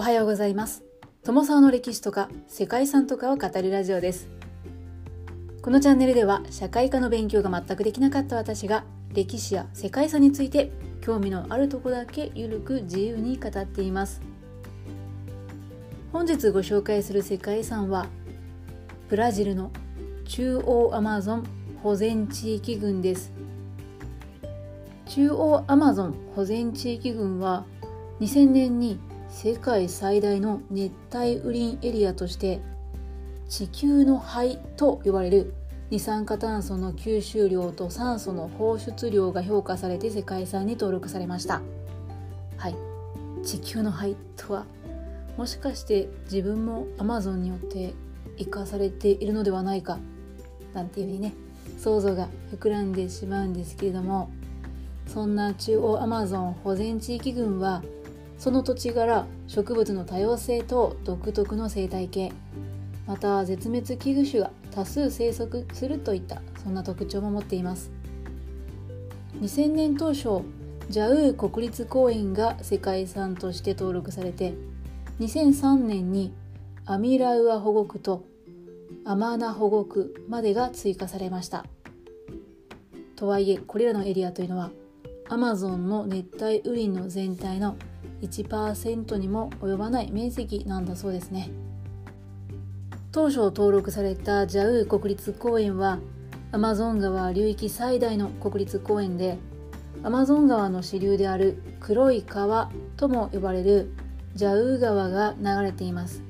おはようございます。友沢の歴史とか世界遺産とかを語るラジオです。このチャンネルでは社会科の勉強が全くできなかった私が歴史や世界遺産について興味のあるとこだけゆるく自由に語っています。本日ご紹介する世界遺産はブラジルの中央アマゾン保全地域群です。中央アマゾン保全地域群は2000年に世界最大の熱帯雨林エリアとして地球の肺と呼ばれる二酸化炭素の吸収量と酸素の放出量が評価されて世界遺産に登録されました。はい。地球の肺とはもしかして自分もアマゾンによって生かされているのではないか？なんていうふうにね想像が膨らんでしまうんですけれどもそんな中央アマゾン保全地域群はその土地柄植物の多様性と独特の生態系。また絶滅危惧種が多数生息するといったそんな特徴も持っています。2000年当初ジャウー国立公園が世界遺産として登録されて2003年にアミラウア保護区とアマーナ保護区までが追加されました。とはいえこれらのエリアというのはアマゾンの熱帯雨林の全体の1%にも及ばない面積なんだそうですね。当初登録されたジャウー国立公園はアマゾン川流域最大の国立公園でアマゾン川の支流である黒い川とも呼ばれるジャウー川が流れています。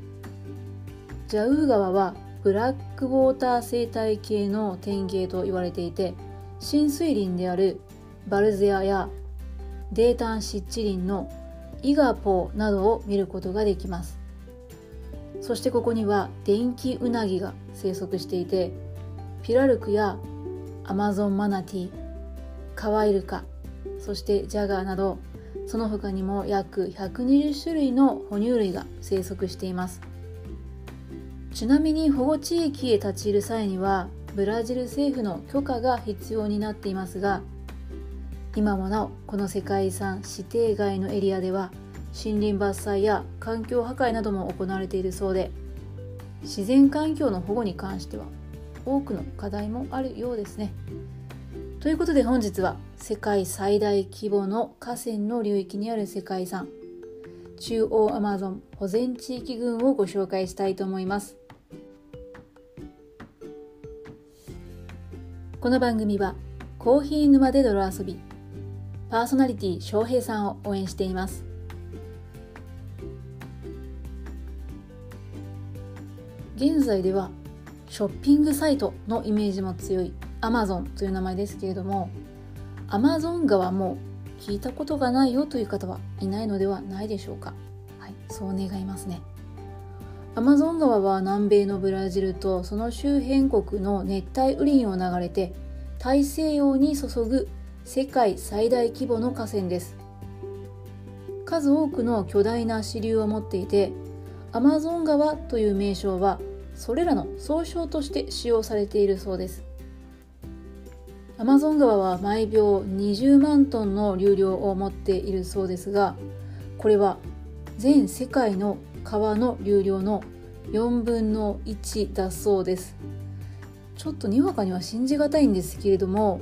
ジャウー川はブラックウォーター生態系の典型と言われていて浸水林であるバルゼアやデータン湿地林のイガポーなどを見ることができます。そしてここには電気ウナギが生息していてピラルクやアマゾンマナティカワイルカそしてジャガーなどその他にも約120種類の哺乳類が生息しています。ちなみに保護地域へ立ち入る際にはブラジル政府の許可が必要になっていますが今もなおこの世界遺産指定外のエリアでは森林伐採や環境破壊なども行われているそうで自然環境の保護に関しては多くの課題もあるようですね。ということで本日は世界最大規模の河川の流域にある世界遺産中央アマゾン保全地域群をご紹介したいと思います。この番組はコーヒー沼で泥遊びパーソナリティ翔平さんを応援しています。現在ではショッピングサイトのイメージも強い Amazon という名前ですけれども Amazon 川も聞いたことがないよという方はいないのではないでしょうか。はいそう願いますね。アマゾン川は南米のブラジルとその周辺国の熱帯雨林を流れて大西洋に注ぐ世界最大規模の河川です。数多くの巨大な支流を持っていてアマゾン川という名称はそれらの総称として使用されているそうです。アマゾン川は毎秒20万トンの流量を持っているそうですがこれは全世界の川の流量の4分の1だそうです。ちょっとにわかには信じがたいんですけれども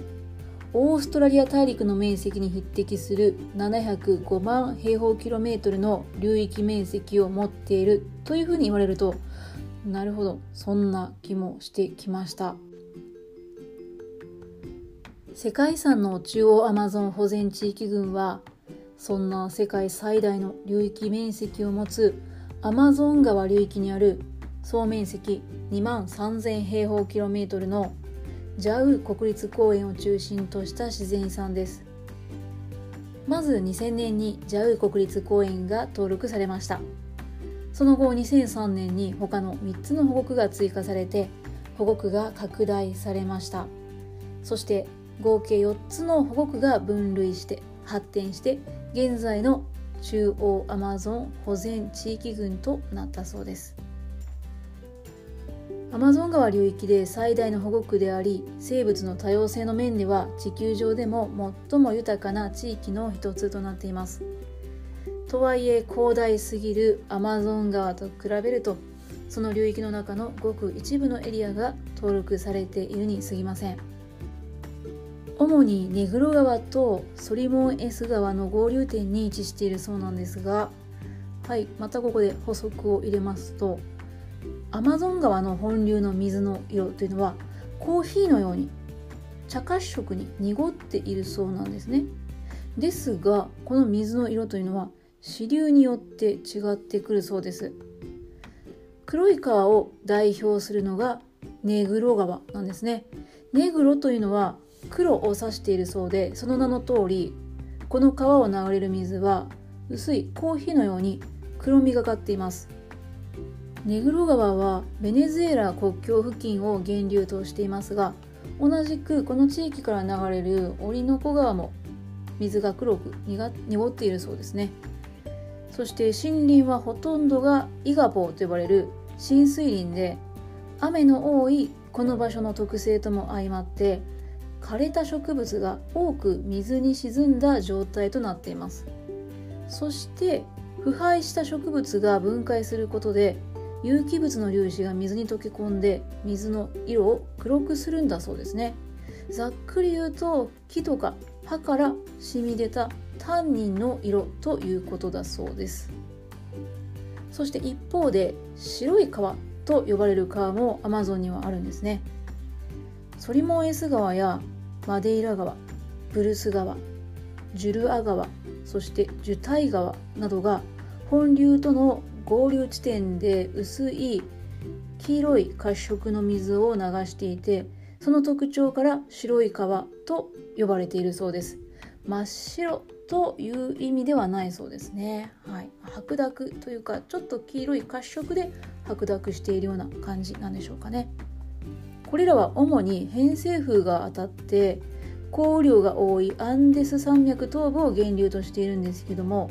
オーストラリア大陸の面積に匹敵する705万平方キロメートルの流域面積を持っているというふうに言われるとなるほどそんな気もしてきました。世界遺産の中央アマゾン保全地域群はそんな世界最大の流域面積を持つアマゾン川流域にある総面積2万3000平方キロメートルのジャウ国立公園を中心とした自然遺産です。まず2000年にジャウ国立公園が登録されました。その後2003年に他の3つの保護区が追加されて保護区が拡大されました。そして合計4つの保護区が分類して発展して現在の中央アマゾン保全地域群となったそうです。アマゾン川流域で最大の保護区であり生物の多様性の面では地球上でも最も豊かな地域の一つとなっています。とはいえ広大すぎるアマゾン川と比べるとその流域の中のごく一部のエリアが登録されているに過ぎません。主にネグロ川とソリモン S 川の合流点に位置しているそうなんですがはいまたここで補足を入れますとアマゾン川の本流の水の色というのはコーヒーのように茶褐色に濁っているそうなんですね。ですがこの水の色というのは支流によって違ってくるそうです。黒い川を代表するのがネグロ川なんですね。ネグロというのは黒を指しているそうでその名の通りこの川を流れる水は薄いコーヒーのように黒みがかっています。ネグロ川はベネズエラ国境付近を源流としていますが同じくこの地域から流れるオリノコ川も水が黒く濁っているそうですね。そして森林はほとんどがイガポーと呼ばれる浸水林で雨の多いこの場所の特性とも相まって枯れた植物が多く水に沈んだ状態となっています。そして腐敗した植物が分解することで有機物の粒子が水に溶け込んで水の色を黒くするんだそうですね。ざっくり言うと木とか葉から染み出たタンニンの色ということだそうです。そして一方で白い川と呼ばれる川もアマゾンにはあるんですね。ソリモン S 川やマデイラ川ブルス川ジュルア川そしてジュタイ川などが本流との合流地点で薄い黄色い褐色の水を流していてその特徴から白い川と呼ばれているそうです。真っ白という意味ではないそうですね、はい、白濁というかちょっと黄色い褐色で白濁しているような感じなんでしょうかね。これらは主に偏西風が当たって降雨量が多いアンデス山脈東部を源流としているんですけども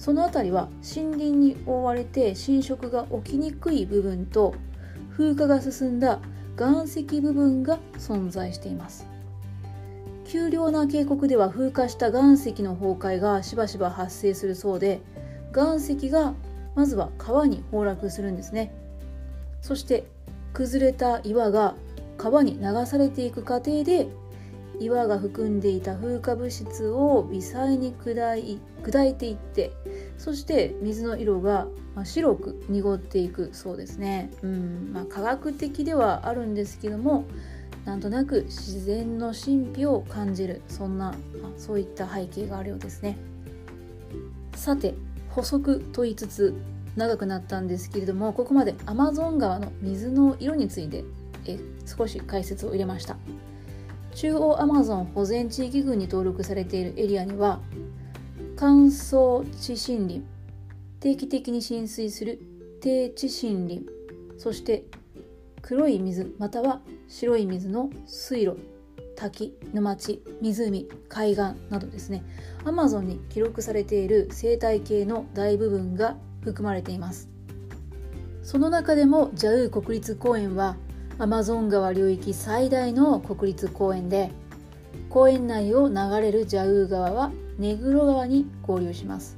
その辺りは森林に覆われて浸食が起きにくい部分と風化が進んだ岩石部分が存在しています。丘陵な渓谷では風化した岩石の崩壊がしばしば発生するそうで岩石がまずは川に崩落するんですね。そして崩れた岩が川に流されていく過程で岩が含んでいた風化物質を微細に砕い砕いていってそして水の色が白く濁っていくそうですね、うんまあ、科学的ではあるんですけどもなんとなく自然の神秘を感じるそんな、あ、そういった背景があるようですね。さて補足と言いつつ長くなったんですけれどもここまでアマゾン川の水の色についてえ少し解説を入れました。中央アマゾン保全地域群に登録されているエリアには乾燥地森林定期的に浸水する低地森林そして黒い水または白い水の水路滝沼地湖海岸などですね。アマゾンに記録されている生態系の大部分が含まれています。その中でもジャウー国立公園はアマゾン川流域最大の国立公園で公園内を流れるジャウー川はネグロ川に合流します。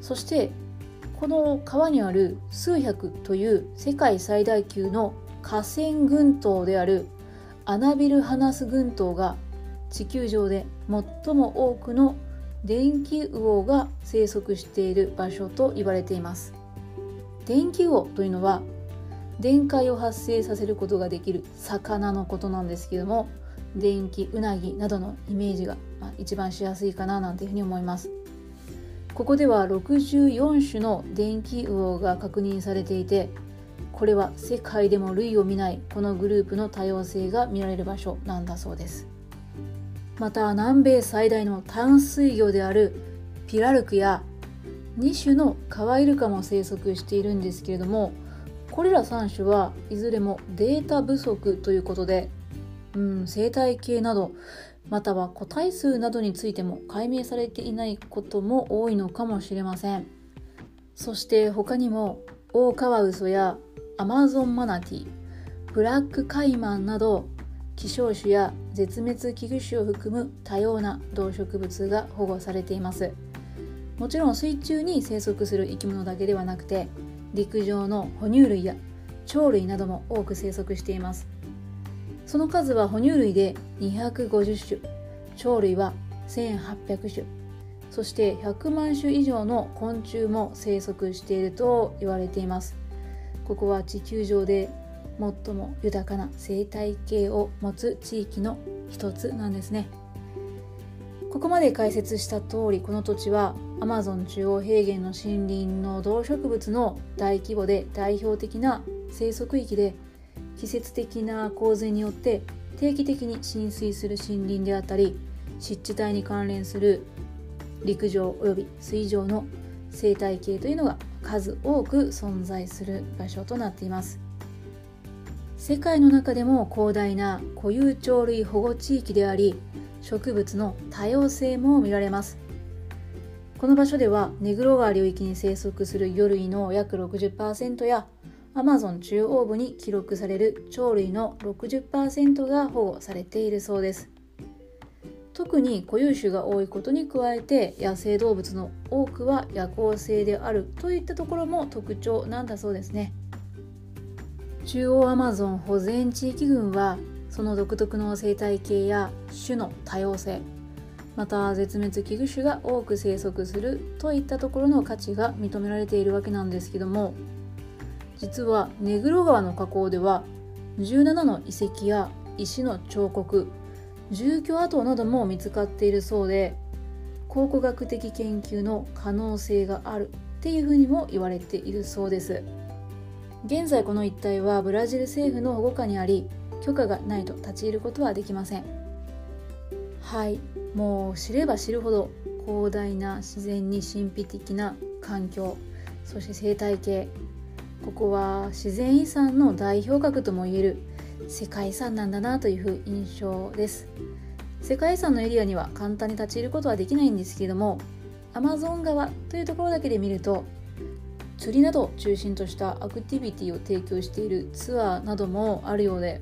そしてこの川にある数百という世界最大級の河川群島であるアナビルハナス群島が地球上で最も多くの電気魚が生息している場所と言われています。電気魚というのは電解を発生させることができる魚のことなんですけども電気うなぎなどのイメージが、ま一番しやすいかななんていうふうに思います。ここでは64種の電気魚が確認されていてこれは世界でも類を見ないこのグループの多様性が見られる場所なんだそうです。また南米最大の淡水魚であるピラルクや2種のカワイルカも生息しているんですけれどもこれら3種はいずれもデータ不足ということで、うん、生態系などまたは個体数などについても解明されていないことも多いのかもしれません。そして他にもオオカワウソやアマゾンマナティブラックカイマンなど希少種や絶滅危惧種を含む多様な動植物が保護されています。もちろん水中に生息する生き物だけではなくて陸上の哺乳類や鳥類なども多く生息しています。その数は哺乳類で250種。鳥類は1800種。そして100万種以上の昆虫も生息していると言われています。ここは地球上で最も豊かな生態系を持つ地域の一つなんですね。ここまで解説した通りこの土地はアマゾン中央平原の森林の動植物の大規模で代表的な生息域で季節的な洪水によって定期的に浸水する森林であったり湿地帯に関連する陸上及び水上の生態系というのが数多く存在する場所となっています。世界の中でも広大な固有鳥類保護地域であり植物の多様性も見られます。この場所ではネグロ川流域に生息する魚類の約60%やアマゾン中央部に記録される鳥類の60%が保護されているそうです。特に固有種が多いことに加えて野生動物の多くは夜行性であるといったところも特徴なんだそうですね。中央アマゾン保全地域群はその独特の生態系や種の多様性また絶滅危惧種が多く生息するといったところの価値が認められているわけなんですけども実は目黒川の河口では17の遺跡や石の彫刻住居跡なども見つかっているそうで考古学的研究の可能性があるっていうふうにも言われているそうです。現在この一帯はブラジル政府の保護下にあり許可がないと立ち入ることはできません。はい。もう知れば知るほど広大な自然に神秘的な環境そして生態系ここは自然遺産の代表格ともいえる世界遺産なんだなという印象です。世界遺産のエリアには簡単に立ち入ることはできないんですけれどもアマゾン川というところだけで見ると釣りなどを中心としたアクティビティを提供しているツアーなどもあるようで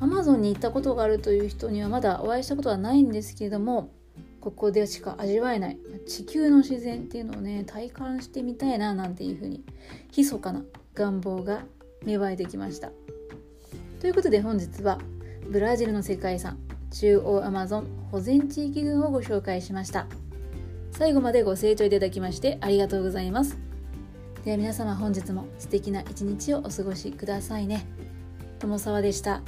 アマゾンに行ったことがあるという人にはまだお会いしたことはないんですけれどもここでしか味わえない地球の自然っていうのをね体感してみたいななんていうふうに密かな願望が芽生えてきました。ということで本日はブラジルの世界遺産中央アマゾン保全地域群をご紹介しました。最後までご清聴いただきましてありがとうございます。では皆様本日も素敵な一日をお過ごしくださいね。友沢でした。